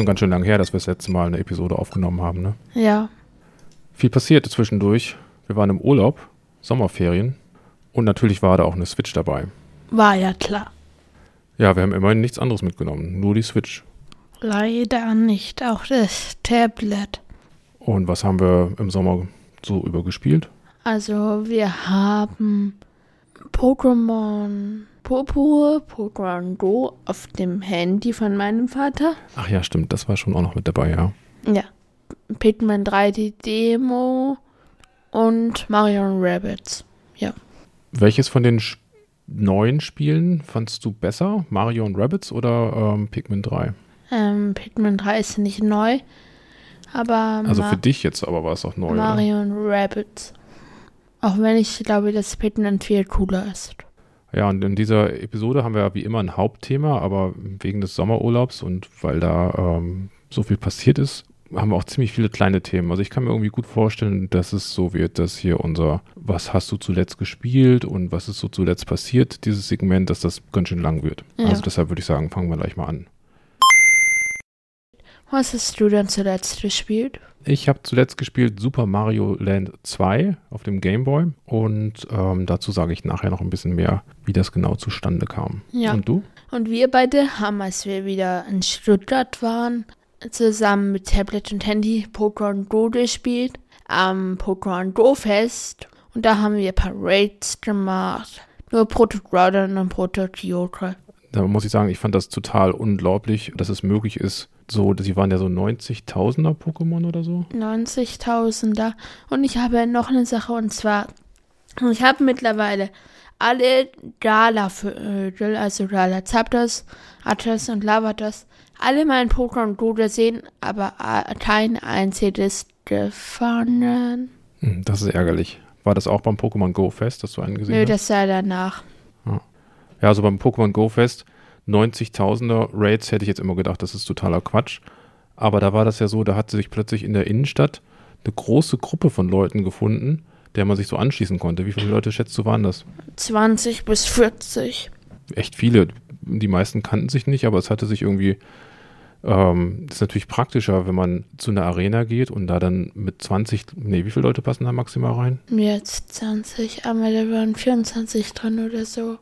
schon ganz schön lange her, dass wir das letzte Mal eine Episode aufgenommen haben, ne? Ja. Viel passierte zwischendurch. Wir waren im Urlaub, Sommerferien. Und natürlich war da auch eine Switch dabei. War ja klar. Ja, wir haben immerhin nichts anderes mitgenommen, nur die Switch. Leider nicht, auch das Tablet. Und was haben wir im Sommer so übergespielt? Also wir haben Pokémon Purpur, Pokémon Go auf dem Handy von meinem Vater. Ach ja, stimmt, das war schon auch noch mit dabei, ja. Ja. Pikmin 3D Demo und Mario Rabbits. Ja. Welches von den Sch neuen Spielen fandst du besser? Mario und Rabbits oder ähm, Pikmin 3? Ähm, Pikmin 3 ist nicht neu, aber Also Ma für dich jetzt aber war es auch neu, oder? Mario und Rabbits. Auch wenn ich glaube, dass Pikmin viel cooler ist. Ja, und in dieser Episode haben wir ja wie immer ein Hauptthema, aber wegen des Sommerurlaubs und weil da ähm, so viel passiert ist, haben wir auch ziemlich viele kleine Themen. Also ich kann mir irgendwie gut vorstellen, dass es so wird, dass hier unser Was hast du zuletzt gespielt und was ist so zuletzt passiert, dieses Segment, dass das ganz schön lang wird. Ja. Also deshalb würde ich sagen, fangen wir gleich mal an. Was hast du denn zuletzt gespielt? Ich habe zuletzt gespielt Super Mario Land 2 auf dem Game Boy und ähm, dazu sage ich nachher noch ein bisschen mehr, wie das genau zustande kam. Ja. Und du? Und wir beide haben, als wir wieder in Stuttgart waren, zusammen mit Tablet und Handy Pokémon Go gespielt am Pokémon Go Fest. Und da haben wir ein paar Raids gemacht. Nur Proto Groudon und Proto Kyogre. Da muss ich sagen, ich fand das total unglaublich, dass es möglich ist, so, sie waren ja so 90.000er Pokémon oder so. 90.000er. Und ich habe noch eine Sache und zwar, ich habe mittlerweile alle Gala-Vögel, also Gala Zapdos, Arthas und Lavados, alle meinen Pokémon Go gesehen, aber äh, kein einziges gefangen. Hm, Das ist ärgerlich. War das auch beim Pokémon Go Fest, dass du einen gesehen Nö, hast? das sei danach. Ja, also beim Pokémon Go Fest 90.000er Raids hätte ich jetzt immer gedacht, das ist totaler Quatsch. Aber da war das ja so, da hat sich plötzlich in der Innenstadt eine große Gruppe von Leuten gefunden, der man sich so anschließen konnte. Wie viele Leute schätzt du waren das? 20 bis 40. Echt viele. Die meisten kannten sich nicht, aber es hatte sich irgendwie. Ähm, das ist natürlich praktischer, wenn man zu einer Arena geht und da dann mit 20, nee, wie viele Leute passen da maximal rein? Jetzt 20, aber da waren 24 drin oder so.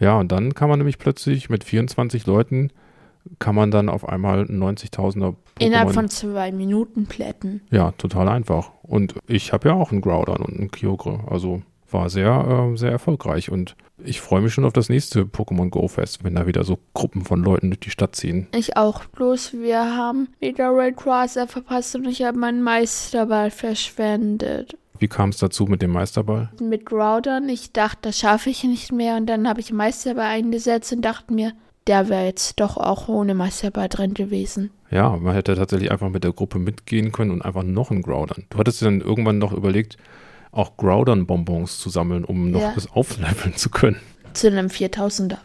Ja, und dann kann man nämlich plötzlich mit 24 Leuten, kann man dann auf einmal einen 90.000er Innerhalb von zwei Minuten plätten. Ja, total einfach. Und ich habe ja auch einen Groudon und einen Kyogre. Also war sehr, äh, sehr erfolgreich. Und ich freue mich schon auf das nächste Pokémon Go Fest, wenn da wieder so Gruppen von Leuten durch die Stadt ziehen. Ich auch. Bloß wir haben wieder Red Crosser verpasst und ich habe meinen Meisterball verschwendet. Wie kam es dazu mit dem Meisterball? Mit Groudon, ich dachte, das schaffe ich nicht mehr. Und dann habe ich Meisterball eingesetzt und dachte mir, der wäre jetzt doch auch ohne Meisterball drin gewesen. Ja, man hätte tatsächlich einfach mit der Gruppe mitgehen können und einfach noch einen Groudon. Du hattest dir dann irgendwann noch überlegt, auch Groudon-Bonbons zu sammeln, um noch Ja. das aufleveln zu können. Zu einem 4000er.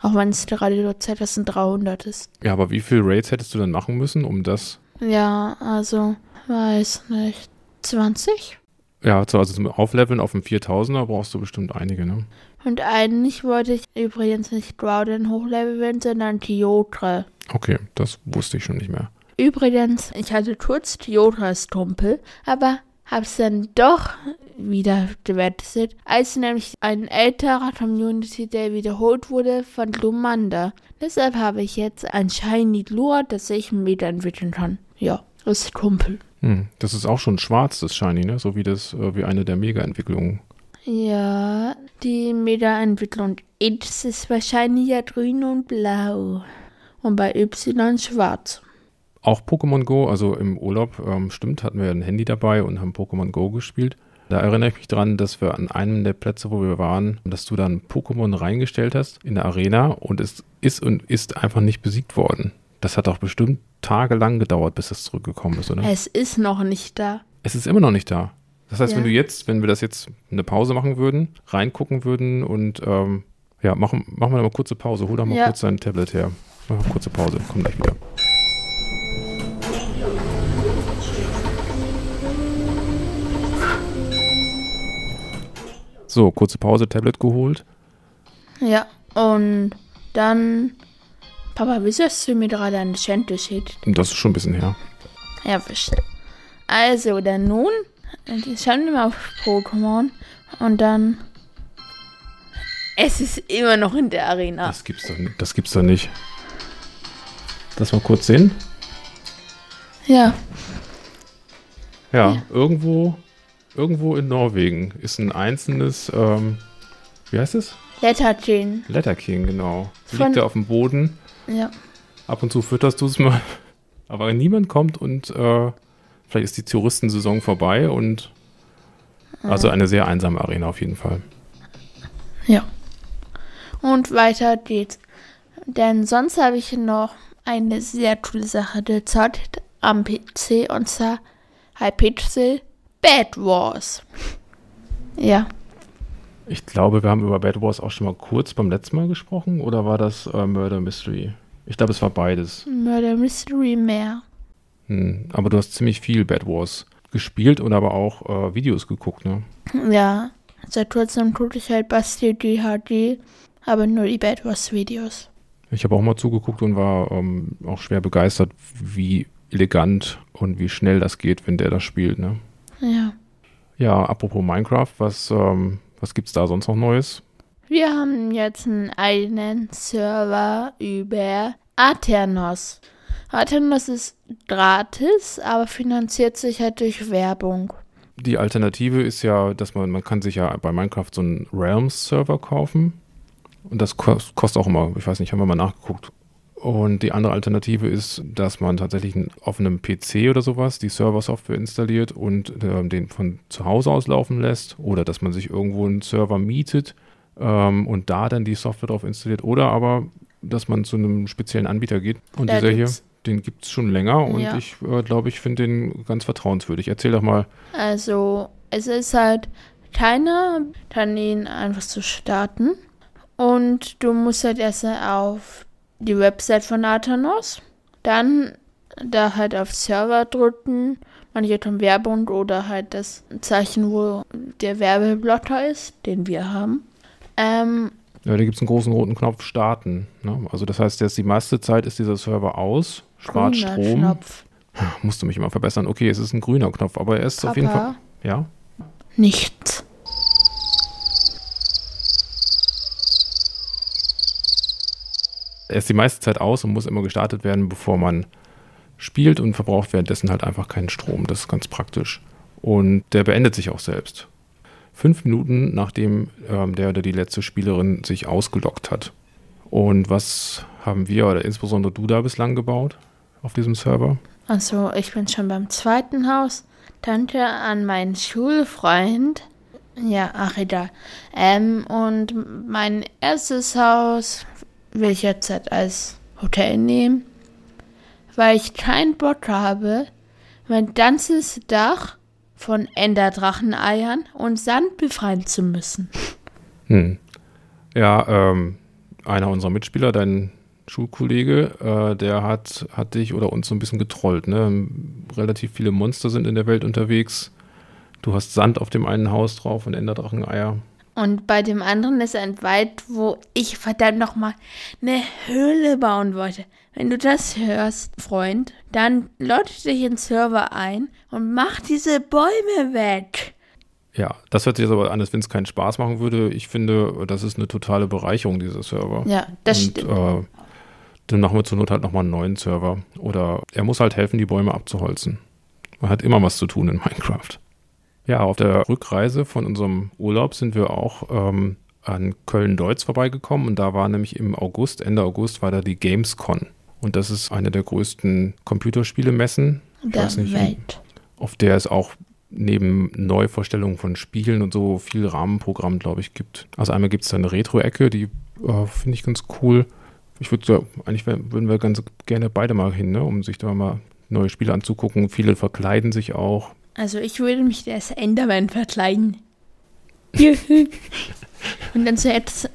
Auch wenn es gerade nur 2300 ist. Ja, aber wie viele Raids hättest du dann machen müssen, um das Ja, also, weiß nicht. 20? Ja, also zum Aufleveln auf dem 4000er brauchst du bestimmt einige, ne? Und eigentlich wollte ich übrigens nicht Groudon hochleveln, sondern Kyogre. Okay, das wusste ich schon nicht mehr. Übrigens, ich hatte kurz als Kumpel, aber hab's dann doch wieder gewettet, als nämlich ein älterer Community Day wiederholt wurde von Glumanda. Deshalb habe ich jetzt ein Shiny Lure, das ich wieder entwickeln kann. Ja, als Kumpel. Hm, das ist auch schon schwarz, das Shiny, ne? So wie das, äh, wie eine der Mega-Entwicklungen. Ja, die Meta-Entwicklung X ist wahrscheinlich ja grün und blau. Und bei Y schwarz. Auch Pokémon Go, also im Urlaub, ähm, stimmt, hatten wir ein Handy dabei und haben Pokémon Go gespielt. Da erinnere ich mich dran, dass wir an einem der Plätze, wo wir waren, dass du dann Pokémon reingestellt hast in der Arena und es ist und ist einfach nicht besiegt worden. Das hat auch bestimmt tagelang gedauert, bis es zurückgekommen ist, oder? Es ist noch nicht da. Es ist immer noch nicht da. Das heißt, Ja. wenn du jetzt, wenn wir das jetzt eine Pause machen würden, reingucken würden und ähm, ja, machen, machen wir mal kurze Pause. Hol doch mal Ja. kurz dein Tablet her. Machen wir kurze Pause, komm gleich wieder. So, kurze Pause, Tablet geholt. Ja, und dann Papa, wieso hast du mir gerade ein Geschenk geschickt? Das ist schon ein bisschen her. Ja, wisst. Also, dann nun, schauen wir mal auf Pokémon und dann. Es ist immer noch in der Arena. Das gibt's doch, nicht- das gibt's doch nicht. Lass mal kurz sehen. Ja, Ja, Ja. irgendwo, irgendwo in Norwegen ist ein einzelnes, ähm, wie heißt es? Letterchen. Letter King, genau. Von- Liegt da auf dem Boden. Ja. Ab und zu fütterst du es mal. Aber niemand kommt und äh, vielleicht ist die Touristensaison vorbei und also eine sehr einsame Arena auf jeden Fall. Ja. Und weiter geht's. Denn sonst habe ich noch eine sehr coole Sache gezockt am PC und zwar Hypixel Bad Wars. Ja. Ich glaube, wir haben über Bad Wars auch schon mal kurz beim letzten Mal gesprochen oder war das äh, Murder Mystery? Ich glaube, es war beides. Murder Mystery mehr. Hm. Aber du hast ziemlich viel Bad Wars gespielt und aber auch äh, Videos geguckt, ne? Ja. Seit kurzem gucke ich halt Basti GHD, aber nur die Bad Wars Videos. Ich habe auch mal zugeguckt und war ähm, auch schwer begeistert, wie elegant und wie schnell das geht, wenn der das spielt, ne? Ja. Ja, apropos Minecraft, was, ähm, was gibt's da sonst noch Neues? Wir haben jetzt einen eigenen Server über Aternos. Aternos ist gratis, aber finanziert sich halt durch Werbung. Die Alternative ist ja, dass man, man kann sich ja bei Minecraft so einen Realms-Server kaufen. Und das kost, kostet auch immer, ich weiß nicht, haben wir mal nachgeguckt. Und die andere Alternative ist, dass man tatsächlich einen- auf einem PC oder sowas die Server-Software installiert und ähm, den von zu Hause aus laufen lässt. Oder dass man sich irgendwo einen Server mietet ähm, und da dann die Software drauf installiert. Oder aber, dass man zu einem speziellen Anbieter geht. Und Da dieser hier, den gibt es schon länger und Ja. ich äh, glaube, ich finde den ganz vertrauenswürdig. Erzähl doch mal, Also, es ist halt keiner, dann ihn einfach zu starten. Und du musst halt erst auf die Website von Aternos, dann da halt auf Server drücken, manche haben Werbung oder halt das Zeichen, wo der Werbeblotter ist, den wir haben. Ähm, Ja, da gibt es einen großen roten Knopf Starten. Ne? Also das heißt, jetzt die meiste Zeit ist dieser Server aus, spart grüner Strom. Knopf. Musste mich immer verbessern. Okay, es ist ein grüner Knopf, aber er ist auf jeden Fall. Papa, Ja. nichts. Er ist die meiste Zeit aus und muss immer gestartet werden, bevor man spielt und verbraucht währenddessen halt einfach keinen Strom. Das ist ganz praktisch. Und der beendet sich auch selbst. Fünf Minuten nachdem ähm, der oder die letzte Spielerin sich ausgeloggt hat. Und was haben wir oder insbesondere du da bislang gebaut auf diesem Server? Also, ich bin schon beim zweiten Haus. Danke an meinen Schulfreund. Ja, ach egal. Ähm, und mein erstes Haus will ich jetzt halt als Hotel nehmen, weil ich keinen Bock habe, mein ganzes Dach von Enderdracheneiern und Sand befreien zu müssen. Hm. Ja, ähm, einer unserer Mitspieler, dein Schulkollege, äh, der hat, hat dich oder uns so ein bisschen getrollt. Ne? Relativ viele Monster sind in der Welt unterwegs. Du hast Sand auf dem einen Haus drauf und Enderdracheneier. Und bei dem anderen ist ein Wald, wo ich verdammt nochmal eine Höhle bauen wollte. Wenn du das hörst, Freund, dann logge dich in den Server ein und mach diese Bäume weg. Ja, das hört sich jetzt aber an, als wenn es keinen Spaß machen würde. Ich finde, das ist eine totale Bereicherung, dieser Server. Ja, das und stimmt. äh, dann machen wir zur Not halt nochmal einen neuen Server. Oder er muss halt helfen, die Bäume abzuholzen. Man hat immer was zu tun in Minecraft. Ja, auf der Rückreise von unserem Urlaub sind wir auch ähm, an Köln-Deutz vorbeigekommen und da war nämlich im August, Ende August, war da die Gamescon. Und das ist eine der größten Computerspielemessen, Der nicht, Welt. auf der es auch neben Neuvorstellungen von Spielen und so viel Rahmenprogramm, glaube ich, gibt. Also einmal gibt es da eine Retro-Ecke, die äh, finde ich ganz cool. Ich würde eigentlich würden wir ganz gerne beide mal hin, ne, um sich da mal neue Spiele anzugucken. Viele verkleiden sich auch. Also ich würde mich als Enderman verkleiden. Und dann so etwas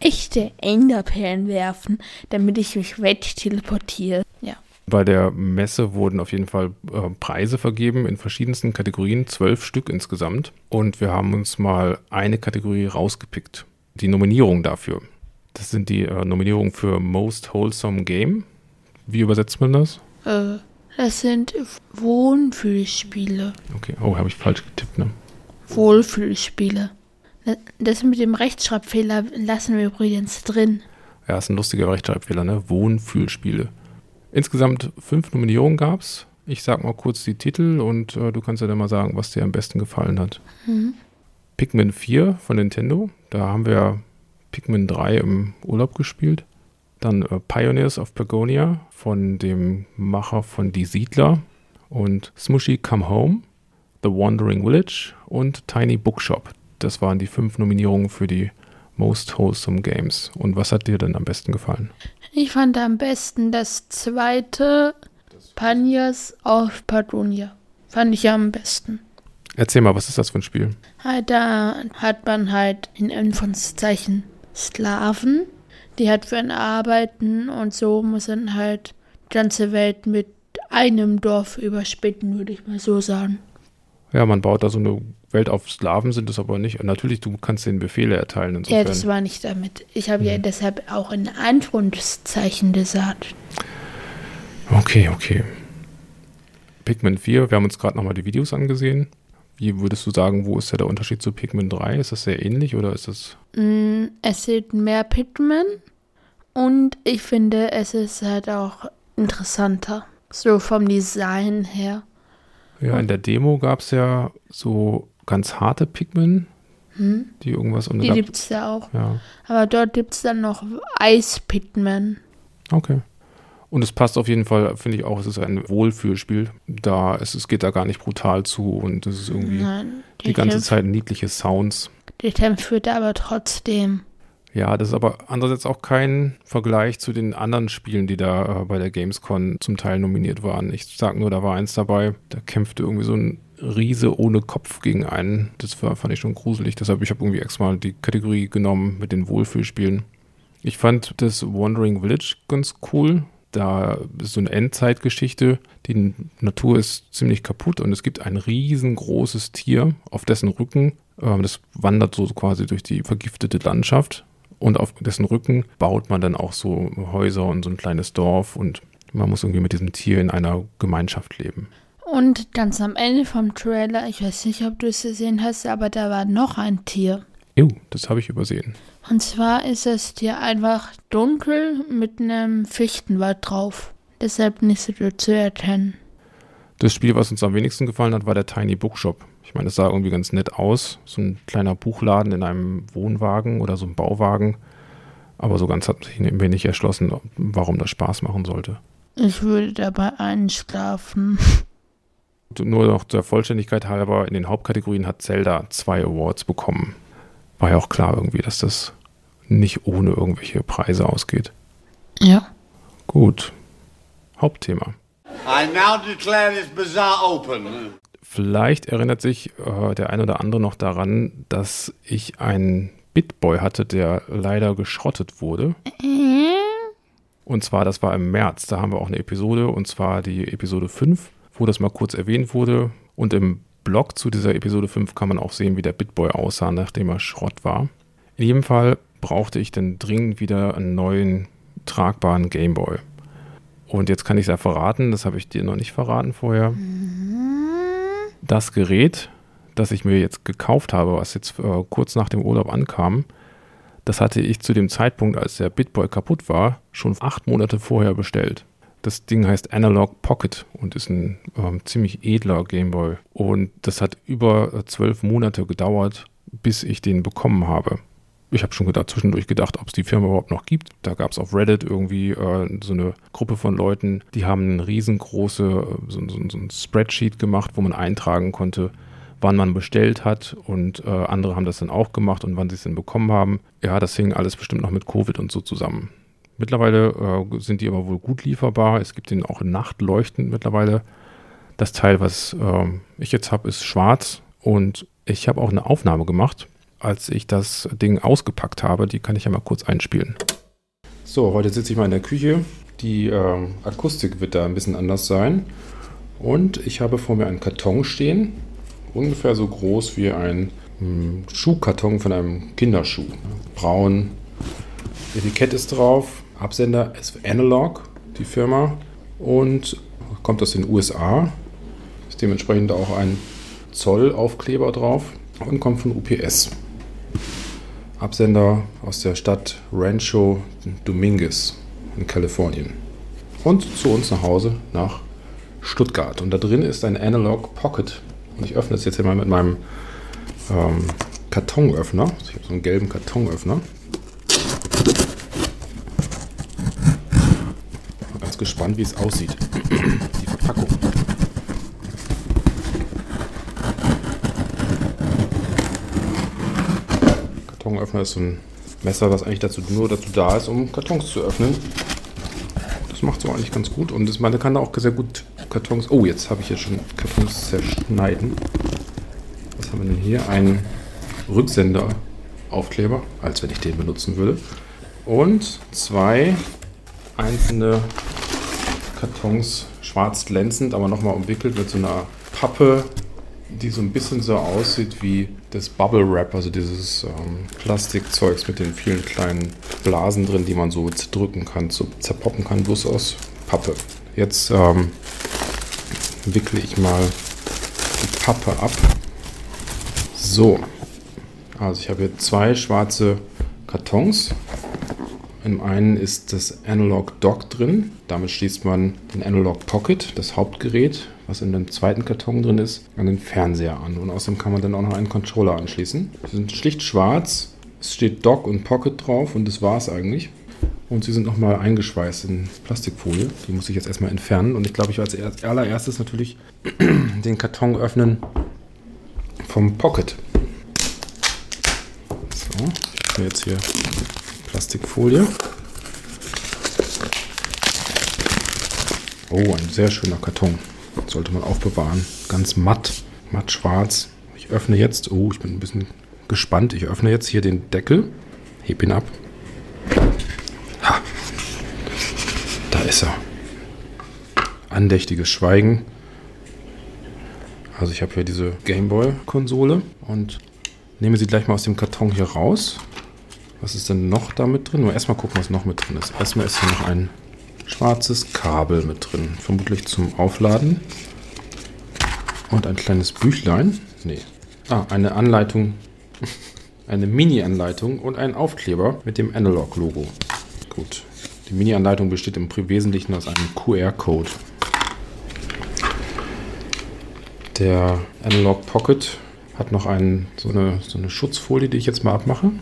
echte Enderperlen werfen, damit ich mich weg teleportiere. Ja. Bei der Messe wurden auf jeden Fall äh, Preise vergeben in verschiedensten Kategorien, zwölf Stück insgesamt. Und wir haben uns mal eine Kategorie rausgepickt. Die Nominierung dafür. Das sind die äh, Nominierungen für Most Wholesome Game. Wie übersetzt man das? Äh, das sind Wohnfühlspiele. Okay, oh, habe ich falsch getippt, ne? Wohlfühlspiele. Das mit dem Rechtschreibfehler lassen wir übrigens drin. Ja, ist ein lustiger Rechtschreibfehler, ne? Wohnfühlspiele. Insgesamt fünf Nominierungen gab es. Ich sag mal kurz die Titel und äh, du kannst ja dann mal sagen, was dir am besten gefallen hat. Mhm. Pikmin 4 von Nintendo. Da haben wir Pikmin 3 im Urlaub gespielt. Dann äh, Pioneers of Pagonia von dem Macher von Die Siedler und Smushy Come Home, The Wandering Village und Tiny Bookshop. Das waren die fünf Nominierungen für die Most Wholesome Games. Und was hat dir denn am besten gefallen? Ich fand am besten das zweite Pioneers of Pagonia. Fand ich am besten. Erzähl mal, was ist das für ein Spiel? Halt, da hat man halt in Anführungszeichen Sklaven, die halt für einen arbeiten und so muss dann halt die ganze Welt mit einem Dorf überspinnen, würde ich mal so sagen. Ja, man baut da so eine Welt auf Sklaven, sind es aber nicht. Natürlich, du kannst den Befehle erteilen. Insofern. Ja, das war nicht damit. Ich habe hm. ja deshalb auch in Anführungszeichen gesagt. Okay, okay. Pikmin 4, wir haben uns gerade nochmal die Videos angesehen. Wie würdest du sagen, wo ist ja der Unterschied zu Pikmin 3? Ist das sehr ähnlich oder ist das. Mm, es sieht mehr Pikmin und ich finde, es ist halt auch interessanter. So vom Design her. Ja, in der Demo gab es ja so ganz harte Pikmin, hm? die irgendwas Die gibt es ja auch. Ja. Aber dort gibt es dann noch Eis-Pikmin. Okay. Und es passt auf jeden Fall, finde ich auch, es ist ein Wohlfühlspiel. Da es, es geht da gar nicht brutal zu und es ist irgendwie Nein, die, die ganze Kämpfe, Zeit niedliche Sounds. Die führt aber trotzdem. Ja, das ist aber andererseits auch kein Vergleich zu den anderen Spielen, die da äh, bei der Gamescon zum Teil nominiert waren. Ich sag nur, da war eins dabei, da kämpfte irgendwie so ein Riese ohne Kopf gegen einen. Das war, fand ich schon gruselig. Deshalb, ich habe irgendwie extra mal die Kategorie genommen mit den Wohlfühlspielen. Ich fand das Wandering Village ganz cool da ist so eine Endzeitgeschichte. Die Natur ist ziemlich kaputt und es gibt ein riesengroßes Tier, auf dessen Rücken, äh, das wandert so quasi durch die vergiftete Landschaft und auf dessen Rücken baut man dann auch so Häuser und so ein kleines Dorf und man muss irgendwie mit diesem Tier in einer Gemeinschaft leben. Und ganz am Ende vom Trailer, ich weiß nicht, ob du es gesehen hast, aber da war noch ein Tier. Jo, das habe ich übersehen. Und zwar ist es hier einfach dunkel mit einem Fichtenwald drauf. Deshalb nicht so gut zu erkennen. Das Spiel, was uns am wenigsten gefallen hat, war der Tiny Bookshop. Ich meine, es sah irgendwie ganz nett aus. So ein kleiner Buchladen in einem Wohnwagen oder so ein Bauwagen. Aber so ganz hat sich mir nicht erschlossen, warum das Spaß machen sollte. Ich würde dabei einschlafen. Nur noch der Vollständigkeit halber, in den Hauptkategorien hat Zelda zwei Awards bekommen war ja auch klar irgendwie, dass das nicht ohne irgendwelche Preise ausgeht. Ja. Gut. Hauptthema. I now declare this bazaar open. Vielleicht erinnert sich äh, der ein oder andere noch daran, dass ich einen Bitboy hatte, der leider geschrottet wurde. Und zwar, das war im März, da haben wir auch eine Episode, und zwar die Episode 5, wo das mal kurz erwähnt wurde. Und im Blog zu dieser Episode 5 kann man auch sehen, wie der Bitboy aussah, nachdem er Schrott war. In jedem Fall brauchte ich dann dringend wieder einen neuen tragbaren Gameboy. Und jetzt kann ich es ja verraten, das habe ich dir noch nicht verraten vorher. Das Gerät, das ich mir jetzt gekauft habe, was jetzt äh, kurz nach dem Urlaub ankam, das hatte ich zu dem Zeitpunkt, als der Bitboy kaputt war, schon acht Monate vorher bestellt. Das Ding heißt Analog Pocket und ist ein ähm, ziemlich edler Gameboy. Und das hat über zwölf Monate gedauert, bis ich den bekommen habe. Ich habe schon gedacht, zwischendurch gedacht, ob es die Firma überhaupt noch gibt. Da gab es auf Reddit irgendwie äh, so eine Gruppe von Leuten, die haben eine riesengroße, äh, so, so, so ein Spreadsheet gemacht, wo man eintragen konnte, wann man bestellt hat und äh, andere haben das dann auch gemacht und wann sie es dann bekommen haben. Ja, das hing alles bestimmt noch mit Covid und so zusammen. Mittlerweile äh, sind die aber wohl gut lieferbar. Es gibt den auch in Nacht leuchtend mittlerweile. Das Teil, was äh, ich jetzt habe, ist schwarz und ich habe auch eine Aufnahme gemacht, als ich das Ding ausgepackt habe. Die kann ich ja mal kurz einspielen. So, heute sitze ich mal in der Küche. Die äh, Akustik wird da ein bisschen anders sein. Und ich habe vor mir einen Karton stehen, ungefähr so groß wie ein hm, Schuhkarton von einem Kinderschuh. Braun, Etikett ist drauf. Absender ist Analog, die Firma. Und kommt aus den USA. Ist dementsprechend auch ein Zollaufkleber drauf. Und kommt von UPS. Absender aus der Stadt Rancho Dominguez in Kalifornien. Und zu uns nach Hause nach Stuttgart. Und da drin ist ein Analog Pocket. Und ich öffne es jetzt hier mal mit meinem ähm, Kartonöffner. Ich habe so einen gelben Kartonöffner. Bin ganz gespannt, wie es aussieht. Die Verpackung. Kartonöffner ist so ein Messer, was eigentlich dazu, nur dazu da ist, um Kartons zu öffnen. Das macht so eigentlich ganz gut und das, man kann auch sehr gut Kartons. Oh, jetzt habe ich hier schon Kartons zerschneiden. Was haben wir denn hier? Ein Rücksenderaufkleber, als wenn ich den benutzen würde. Und zwei einzelne Kartons, schwarz glänzend, aber nochmal umwickelt mit so einer Pappe, die so ein bisschen so aussieht wie das Bubble Wrap, also dieses ähm, Plastikzeugs mit den vielen kleinen Blasen drin, die man so zerdrücken kann, so zerpoppen kann, bloß aus Pappe. Jetzt ähm, wickle ich mal die Pappe ab. So, also ich habe hier zwei schwarze Kartons. Im einen ist das Analog Dock drin. Damit schließt man den Analog Pocket, das Hauptgerät, was in dem zweiten Karton drin ist, an den Fernseher an. Und außerdem kann man dann auch noch einen Controller anschließen. Sie sind schlicht schwarz. Es steht Dock und Pocket drauf und das war es eigentlich. Und sie sind nochmal eingeschweißt in Plastikfolie. Die muss ich jetzt erstmal entfernen. Und ich glaube, ich werde als allererstes natürlich den Karton öffnen vom Pocket. So, ich öffne jetzt hier Plastikfolie. Oh, ein sehr schöner Karton. Sollte man aufbewahren. Ganz matt, matt schwarz. Ich öffne jetzt, oh, ich bin ein bisschen gespannt. Ich öffne jetzt hier den Deckel, heb ihn ab. Ha, da ist er. Andächtiges Schweigen. Also ich habe hier diese Gameboy-Konsole und nehme sie gleich mal aus dem Karton hier raus. Was ist denn noch da mit drin? Nur erstmal gucken, was noch mit drin ist. Erstmal ist hier noch ein schwarzes Kabel mit drin. Vermutlich zum Aufladen. Und ein kleines Büchlein. Nee. Ah, eine Anleitung. Eine Mini-Anleitung und ein Aufkleber mit dem Analog-Logo. Gut. Die Mini-Anleitung besteht im Wesentlichen aus einem QR-Code. Der Analog Pocket hat noch einen, so, eine, so eine Schutzfolie, die ich jetzt mal abmache.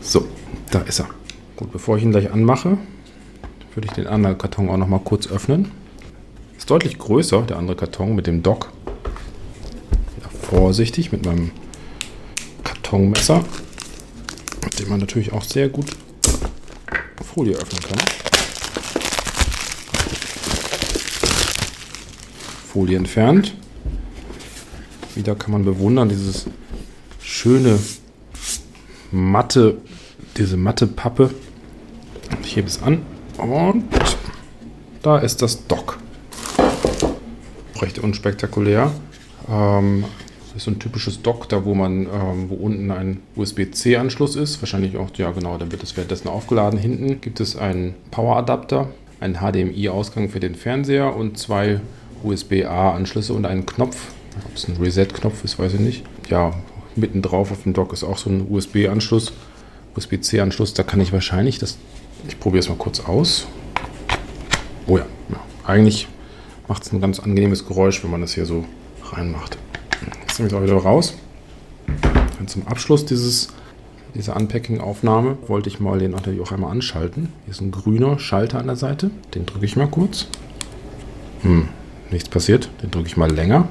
So, da ist er. Gut, bevor ich ihn gleich anmache, würde ich den anderen Karton auch noch mal kurz öffnen. Ist deutlich größer, der andere Karton mit dem Dock. Ja, vorsichtig mit meinem Kartonmesser, mit dem man natürlich auch sehr gut Folie öffnen kann. Folie entfernt. Wieder kann man bewundern dieses schöne matte, diese matte Pappe. Ich hebe es an und da ist das Dock. Recht unspektakulär. Ähm, das ist so ein typisches Dock, da wo man, ähm, wo unten ein USB-C-Anschluss ist. Wahrscheinlich auch, ja genau, dann wird es währenddessen aufgeladen. Hinten gibt es einen Power-Adapter, einen HDMI-Ausgang für den Fernseher und zwei USB-A-Anschlüsse und einen Knopf. Ob es ein Reset-Knopf ist, weiß ich nicht. Ja, mitten drauf auf dem Dock ist auch so ein USB-Anschluss, USB-C-Anschluss. Da kann ich wahrscheinlich das. Ich probiere es mal kurz aus. Oh ja, ja. eigentlich macht es ein ganz angenehmes Geräusch, wenn man das hier so reinmacht. Jetzt nehme ich es auch wieder raus. Und zum Abschluss dieses, dieser Unpacking-Aufnahme wollte ich mal den natürlich auch einmal anschalten. Hier ist ein grüner Schalter an der Seite. Den drücke ich mal kurz. Hm, nichts passiert. Den drücke ich mal länger.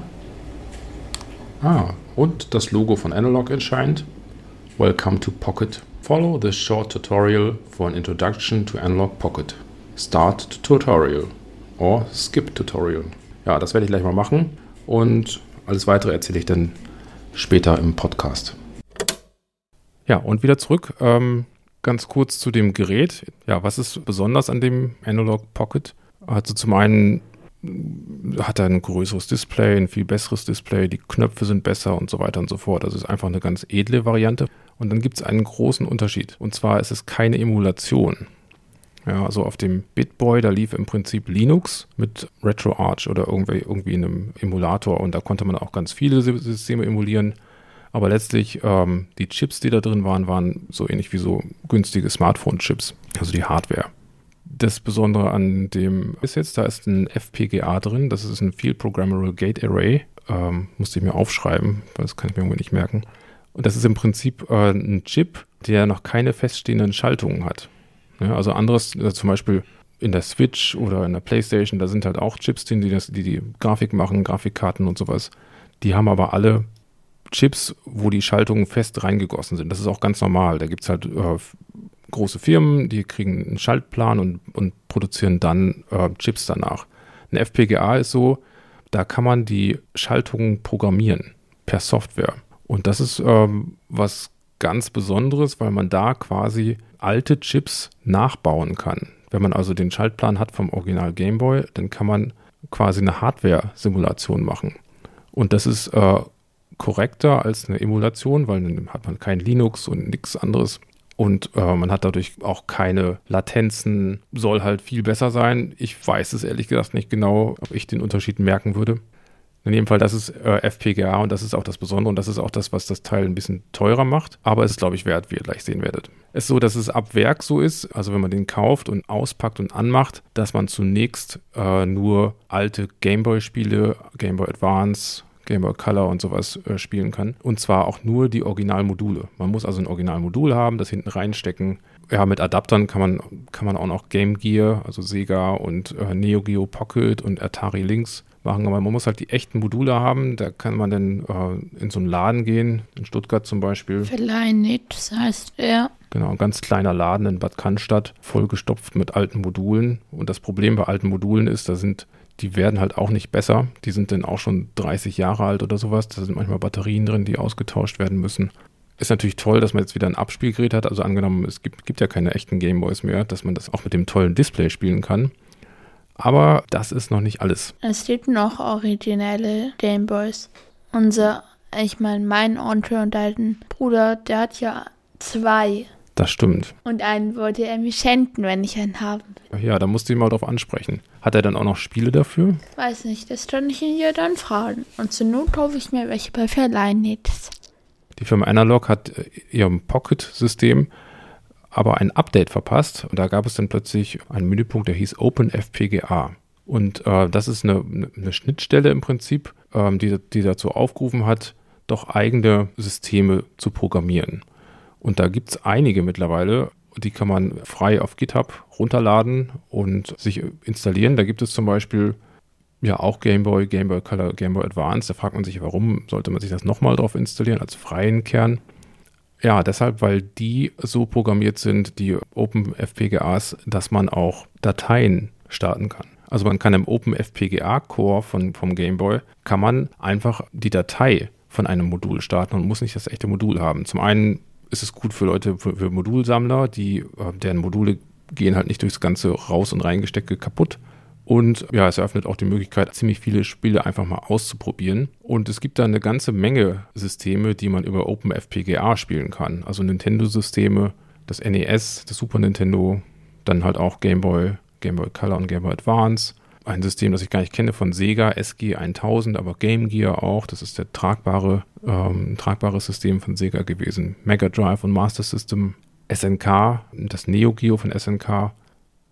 Ah, und das Logo von Analog erscheint. Welcome to Pocket. Follow this short tutorial for an introduction to Analog Pocket. Start Tutorial or Skip Tutorial. Ja, das werde ich gleich mal machen und alles weitere erzähle ich dann später im Podcast. Ja, und wieder zurück. Ähm, ganz kurz zu dem Gerät. Ja, was ist besonders an dem Analog Pocket? Also zum einen hat ein größeres Display, ein viel besseres Display, die Knöpfe sind besser und so weiter und so fort. Also es ist einfach eine ganz edle Variante. Und dann gibt es einen großen Unterschied. Und zwar ist es keine Emulation. Ja, also auf dem BitBoy, da lief im Prinzip Linux mit RetroArch oder irgendwie, irgendwie einem Emulator und da konnte man auch ganz viele Systeme emulieren. Aber letztlich, ähm, die Chips, die da drin waren, waren so ähnlich wie so günstige Smartphone-Chips, also die Hardware. Das Besondere an dem ist jetzt, da ist ein FPGA drin, das ist ein Field Programmable Gate Array. Ähm, musste ich mir aufschreiben, weil das kann ich mir irgendwie nicht merken. Und das ist im Prinzip äh, ein Chip, der noch keine feststehenden Schaltungen hat. Ja, also anderes, also zum Beispiel in der Switch oder in der Playstation, da sind halt auch Chips drin, die, das, die die Grafik machen, Grafikkarten und sowas. Die haben aber alle Chips, wo die Schaltungen fest reingegossen sind. Das ist auch ganz normal. Da gibt es halt äh, große Firmen, die kriegen einen Schaltplan und, und produzieren dann äh, Chips danach. Ein FPGA ist so, da kann man die Schaltungen programmieren per Software. Und das ist ähm, was ganz Besonderes, weil man da quasi alte Chips nachbauen kann. Wenn man also den Schaltplan hat vom Original Game Boy, dann kann man quasi eine Hardware-Simulation machen. Und das ist äh, korrekter als eine Emulation, weil dann hat man kein Linux und nichts anderes. Und äh, man hat dadurch auch keine Latenzen, soll halt viel besser sein. Ich weiß es ehrlich gesagt nicht genau, ob ich den Unterschied merken würde. In jedem Fall, das ist äh, FPGA und das ist auch das Besondere und das ist auch das, was das Teil ein bisschen teurer macht. Aber es ist, glaube ich, wert, wie ihr gleich sehen werdet. Es ist so, dass es ab Werk so ist, also wenn man den kauft und auspackt und anmacht, dass man zunächst äh, nur alte Gameboy-Spiele, Gameboy Advance, Game Boy Color und sowas äh, spielen kann. Und zwar auch nur die Originalmodule. Man muss also ein Originalmodul haben, das hinten reinstecken. Ja, mit Adaptern kann man, kann man auch noch Game Gear, also Sega und äh, Neo Geo Pocket und Atari Lynx machen. Aber man muss halt die echten Module haben. Da kann man dann äh, in so einen Laden gehen, in Stuttgart zum Beispiel. Das heißt, ja. Genau, ein ganz kleiner Laden in Bad Cannstatt, vollgestopft mit alten Modulen. Und das Problem bei alten Modulen ist, da sind die werden halt auch nicht besser. Die sind dann auch schon 30 Jahre alt oder sowas. Da sind manchmal Batterien drin, die ausgetauscht werden müssen. Ist natürlich toll, dass man jetzt wieder ein Abspielgerät hat. Also angenommen, es gibt, gibt ja keine echten Gameboys mehr, dass man das auch mit dem tollen Display spielen kann. Aber das ist noch nicht alles. Es gibt noch originelle Gameboys. Unser, ich meine, mein Onkel und dein Bruder, der hat ja zwei. Das stimmt. Und einen wollte er mir schenken, wenn ich einen haben will. Ja, da musst du ihn mal drauf ansprechen. Hat er dann auch noch Spiele dafür? Weiß nicht, das kann ich ihn ja dann fragen. Und zur Not kaufe ich mir welche bei Verleihnetz. Die Firma Analog hat äh, ihrem Pocket-System aber ein Update verpasst. Und da gab es dann plötzlich einen Menüpunkt, der hieß OpenFPGA. Und äh, das ist eine, eine, Schnittstelle im Prinzip, ähm, die, die dazu aufgerufen hat, doch eigene Systeme zu programmieren. Und da gibt es einige mittlerweile, die kann man frei auf GitHub runterladen und sich installieren. Da gibt es zum Beispiel ja auch Game Boy, Game Boy Color, Game Boy Advance. Da fragt man sich, warum sollte man sich das nochmal drauf installieren als freien Kern? Ja, deshalb, weil die so programmiert sind, die OpenFPGAs, dass man auch Dateien starten kann. Also man kann im OpenFPGA Core von, vom Game Boy, kann man einfach die Datei von einem Modul starten und muss nicht das echte Modul haben. Zum einen ist es gut für Leute, für, für Modulsammler, die, äh, deren Module gehen halt nicht durchs ganze Raus- und Reingestecke kaputt. Und ja, es eröffnet auch die Möglichkeit, ziemlich viele Spiele einfach mal auszuprobieren. Und es gibt da eine ganze Menge Systeme, die man über OpenFPGA spielen kann. Also Nintendo-Systeme, das NES, das Super Nintendo, dann halt auch Game Boy, Game Boy Color und Game Boy Advance ein System, das ich gar nicht kenne, von Sega SG1000, aber Game Gear auch. Das ist der tragbare, ähm, tragbares System von Sega gewesen. Mega Drive und Master System, SNK, das Neo Geo von SNK.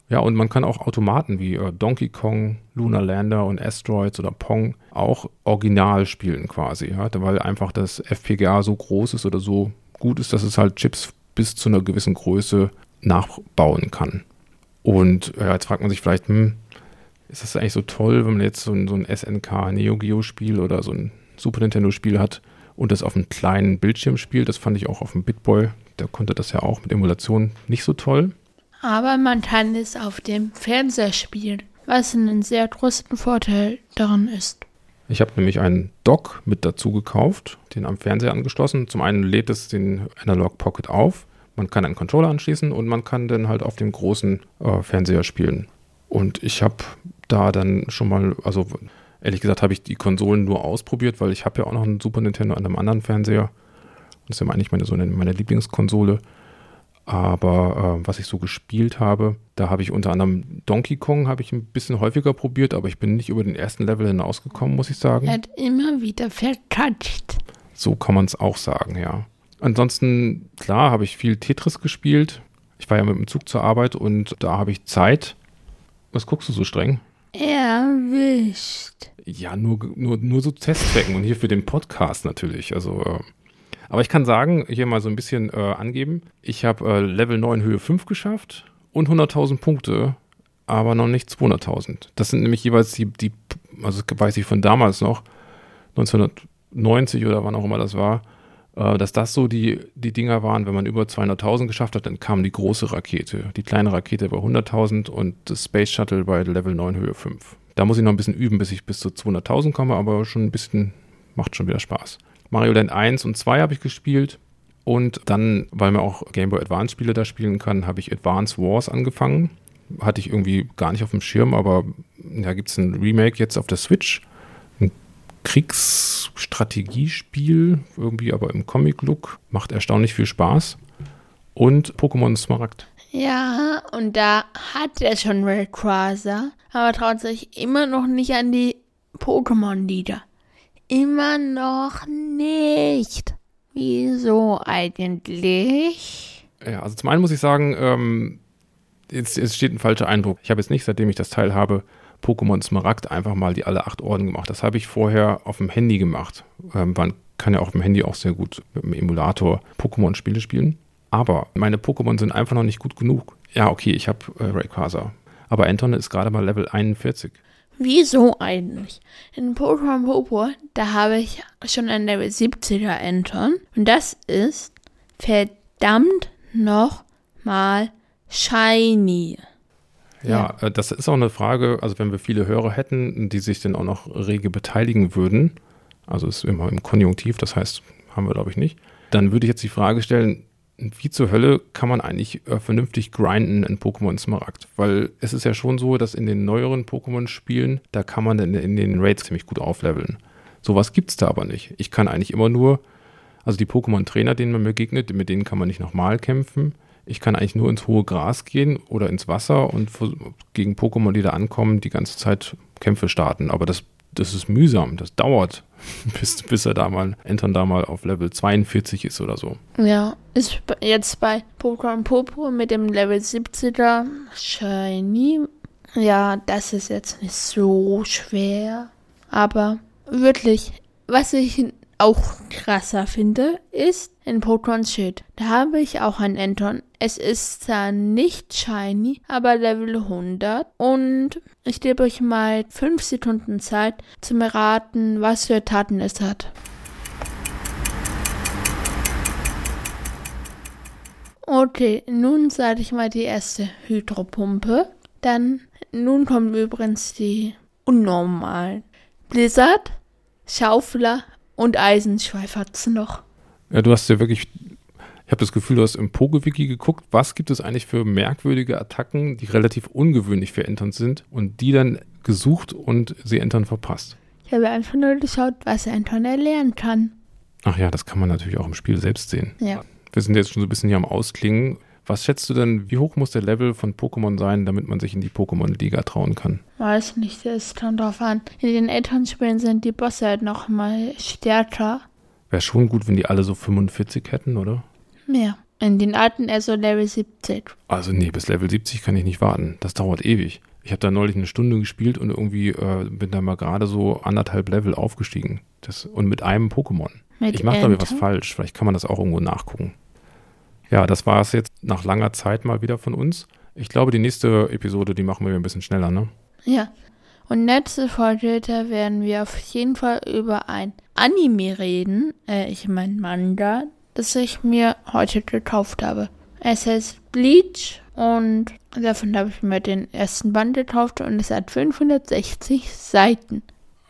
Ja, und man kann auch Automaten wie äh, Donkey Kong, Lunar Lander und Asteroids oder Pong auch original spielen quasi, ja, weil einfach das FPGA so groß ist oder so gut ist, dass es halt Chips bis zu einer gewissen Größe nachbauen kann. Und ja, jetzt fragt man sich vielleicht, hm, ist das eigentlich so toll, wenn man jetzt so ein, so ein SNK Neo Geo Spiel oder so ein Super Nintendo Spiel hat und das auf einem kleinen Bildschirm spielt. Das fand ich auch auf dem Bitboy. Der konnte das ja auch mit Emulation nicht so toll. Aber man kann es auf dem Fernseher spielen, was einen sehr großen Vorteil daran ist. Ich habe nämlich einen Dock mit dazu gekauft, den am Fernseher angeschlossen. Zum einen lädt es den Analog Pocket auf. Man kann einen Controller anschließen und man kann dann halt auf dem großen äh, Fernseher spielen. Und ich habe da dann schon mal, also ehrlich gesagt habe ich die Konsolen nur ausprobiert, weil ich habe ja auch noch einen Super Nintendo an einem anderen Fernseher. Das ist ja eigentlich meine, so eine, meine Lieblingskonsole. Aber äh, was ich so gespielt habe, da habe ich unter anderem Donkey Kong habe ich ein bisschen häufiger probiert, aber ich bin nicht über den ersten Level hinausgekommen, muss ich sagen. Er hat immer wieder vertatscht. So kann man es auch sagen, ja. Ansonsten, klar, habe ich viel Tetris gespielt. Ich war ja mit dem Zug zur Arbeit und da habe ich Zeit. Was guckst du so streng? Erwischt. Ja, nur, nur, nur so Testzwecken und hier für den Podcast natürlich. Also, äh, aber ich kann sagen, hier mal so ein bisschen äh, angeben. Ich habe äh, Level 9 Höhe 5 geschafft und 100.000 Punkte, aber noch nicht 200.000. Das sind nämlich jeweils die, die, also weiß ich von damals noch, 1990 oder wann auch immer das war, äh, dass das so die, die Dinger waren, wenn man über 200.000 geschafft hat, dann kam die große Rakete. Die kleine Rakete bei 100.000 und das Space Shuttle bei Level 9 Höhe 5. Da muss ich noch ein bisschen üben, bis ich bis zu 200.000 komme, aber schon ein bisschen, macht schon wieder Spaß. Mario Land 1 und 2 habe ich gespielt. Und dann, weil man auch Game Boy Advance Spiele da spielen kann, habe ich Advance Wars angefangen. Hatte ich irgendwie gar nicht auf dem Schirm, aber da gibt es ein Remake jetzt auf der Switch. Kriegsstrategiespiel, irgendwie aber im Comic-Look. Macht erstaunlich viel Spaß. Und Pokémon Smaragd. Ja, und da hat er schon Rayquaza, aber traut sich immer noch nicht an die Pokémon-Lieder. Immer noch nicht. Wieso eigentlich? Ja, also zum einen muss ich sagen, ähm, jetzt, jetzt steht ein falscher Eindruck. Ich habe jetzt nicht, seitdem ich das Teil habe, Pokémon Smaragd einfach mal die alle acht Orden gemacht. Das habe ich vorher auf dem Handy gemacht. Ähm, man kann ja auf dem Handy auch sehr gut mit dem Emulator Pokémon-Spiele spielen. Aber meine Pokémon sind einfach noch nicht gut genug. Ja, okay, ich habe äh, Rayquaza. Aber Anton ist gerade mal Level 41. Wieso eigentlich? In Pokémon Popo, da habe ich schon ein Level 70er Anton. Und das ist verdammt noch mal shiny. Ja, äh, das ist auch eine Frage, also wenn wir viele Hörer hätten, die sich dann auch noch rege beteiligen würden, also ist immer im Konjunktiv, das heißt, haben wir glaube ich nicht, dann würde ich jetzt die Frage stellen, wie zur Hölle kann man eigentlich äh, vernünftig grinden in Pokémon Smaragd? Weil es ist ja schon so, dass in den neueren Pokémon-Spielen, da kann man in, in den Raids ziemlich gut aufleveln. Sowas gibt es da aber nicht. Ich kann eigentlich immer nur, also die Pokémon-Trainer, denen man begegnet, mit denen kann man nicht nochmal kämpfen. Ich kann eigentlich nur ins hohe Gras gehen oder ins Wasser und gegen Pokémon, die da ankommen, die ganze Zeit Kämpfe starten. Aber das das ist mühsam, das dauert, bis, bis er da mal, Anton da mal auf Level 42 ist oder so. Ja, ist jetzt bei Pokémon Popo mit dem Level 70er Shiny. Ja, das ist jetzt nicht so schwer. Aber wirklich, was ich auch krasser finde, ist in Pokémon Schild. Da habe ich auch ein Anton. Es ist zwar nicht shiny, aber Level 100. Und ich gebe euch mal 5 Sekunden Zeit zum erraten, was für Taten es hat. Okay, nun sage ich mal die erste Hydropumpe. Dann, nun kommen übrigens die unnormalen. Blizzard, Schaufler und Eisenschweiferzen noch. Ja, du hast ja wirklich, ich habe das Gefühl, du hast im Pogewiki geguckt, was gibt es eigentlich für merkwürdige Attacken, die relativ ungewöhnlich für Entern sind und die dann gesucht und sie Entern verpasst. Ich habe einfach nur geschaut, was Entern erlernen kann. Ach ja, das kann man natürlich auch im Spiel selbst sehen. Ja. Wir sind jetzt schon so ein bisschen hier am Ausklingen. Was schätzt du denn, wie hoch muss der Level von Pokémon sein, damit man sich in die Pokémon-Liga trauen kann? Weiß nicht, das kommt drauf an. In den Elternspielen sind die Bosse halt noch mal stärker. Wäre schon gut, wenn die alle so 45 hätten, oder? Mehr. In den alten eher so Level 70. Also nee, bis Level 70 kann ich nicht warten. Das dauert ewig. Ich habe da neulich eine Stunde gespielt und irgendwie äh, bin da mal gerade so anderthalb Level aufgestiegen. Das, und mit einem Pokémon. Mit ich mache glaube ich was falsch. Vielleicht kann man das auch irgendwo nachgucken. Ja, das war es jetzt nach langer Zeit mal wieder von uns. Ich glaube, die nächste Episode, die machen wir ein bisschen schneller, ne? Ja. Und nächste Folge, da werden wir auf jeden Fall über ein Anime reden. Äh, ich meine Manga, das ich mir heute gekauft habe. Es heißt Bleach und davon habe ich mir den ersten Band gekauft und es hat 560 Seiten.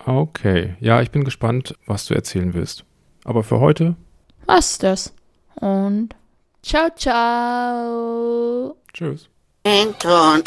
Okay. Ja, ich bin gespannt, was du erzählen willst. Aber für heute, Was das? Und ciao, ciao. tschüss. Anton.